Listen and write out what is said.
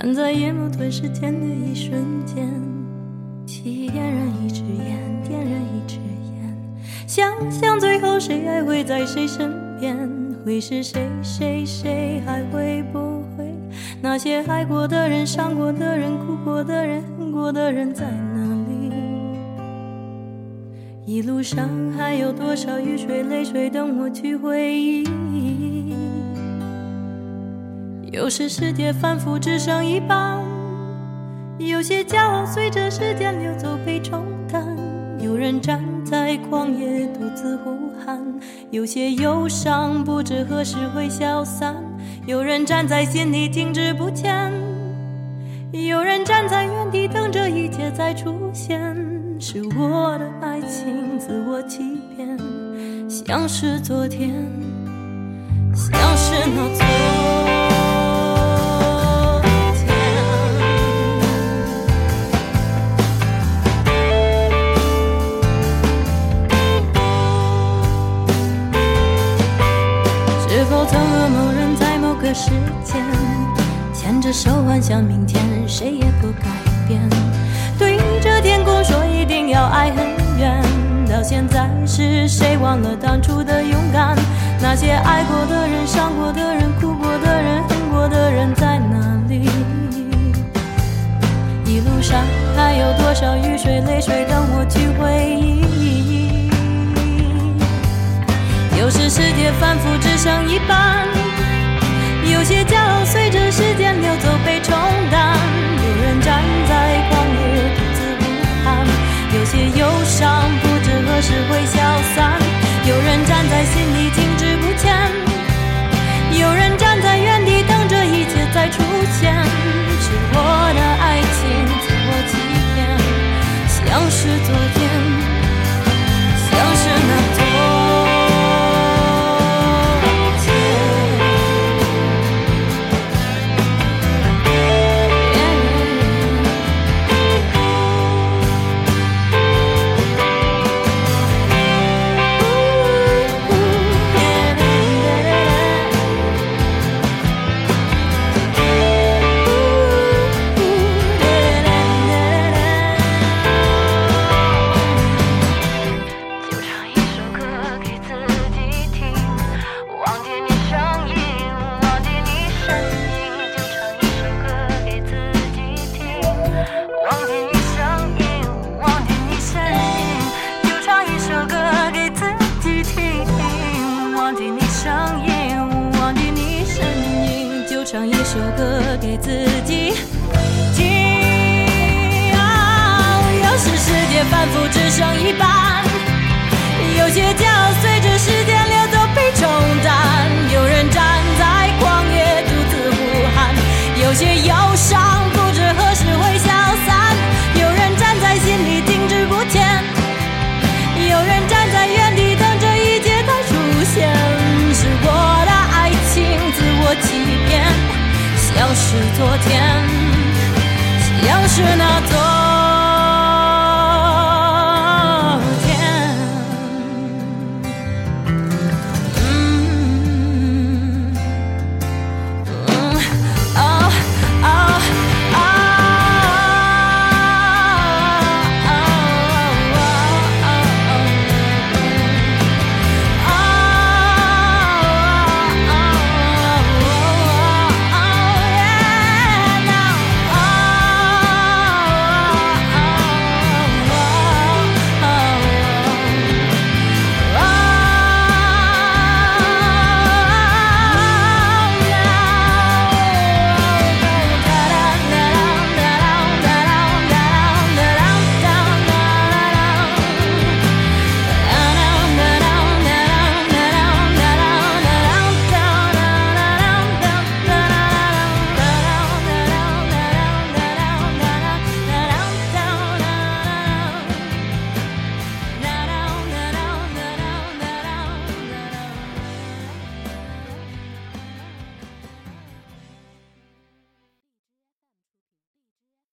站在夜幕吞噬天的一瞬间，点燃一支烟，点燃一支烟，想想最后谁还会在谁身边，会是谁？谁谁还会不会？那些爱过的人、伤过的人、哭过的人、恨过的人在哪里？一路上还有多少雨水、泪水等我去回忆？有时世界反复只剩一半，有些骄傲随着时间流走被冲淡。有人站在旷野独自呼喊，有些忧伤不知何时会消散。有人站在心里停滞不前，有人站在原地等着一切再出现。是我的爱情自我欺骗，像是昨天，像是那昨。是否曾和某人在某个时间牵着手幻想明天，谁也不改变。对着天空说一定要爱很远。到现在是谁忘了当初的勇敢？那些爱过的人、伤过的人、哭过的人、恨过的人在哪里？一路上还有多少雨水、泪水有时世界反复只剩一半。有些骄傲随着时间流走被冲淡，有人站在旷野独自呼喊，有些忧伤不知何时会消散，有人站在心里唱一首歌给自己。听啊有时时间反复只剩一半有些骄傲随着时间是昨天，夕阳是那昨。